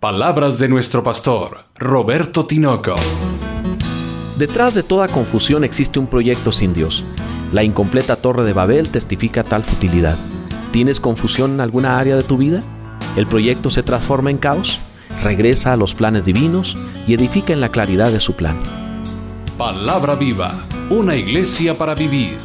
Palabras de nuestro pastor, Roberto Tinoco. Detrás de toda confusión existe un proyecto sin Dios. La incompleta Torre de Babel testifica tal futilidad. ¿Tienes confusión en alguna área de tu vida? ¿El proyecto se transforma en caos? Regresa a los planes divinos y edifica en la claridad de su plan. Palabra viva, una iglesia para vivir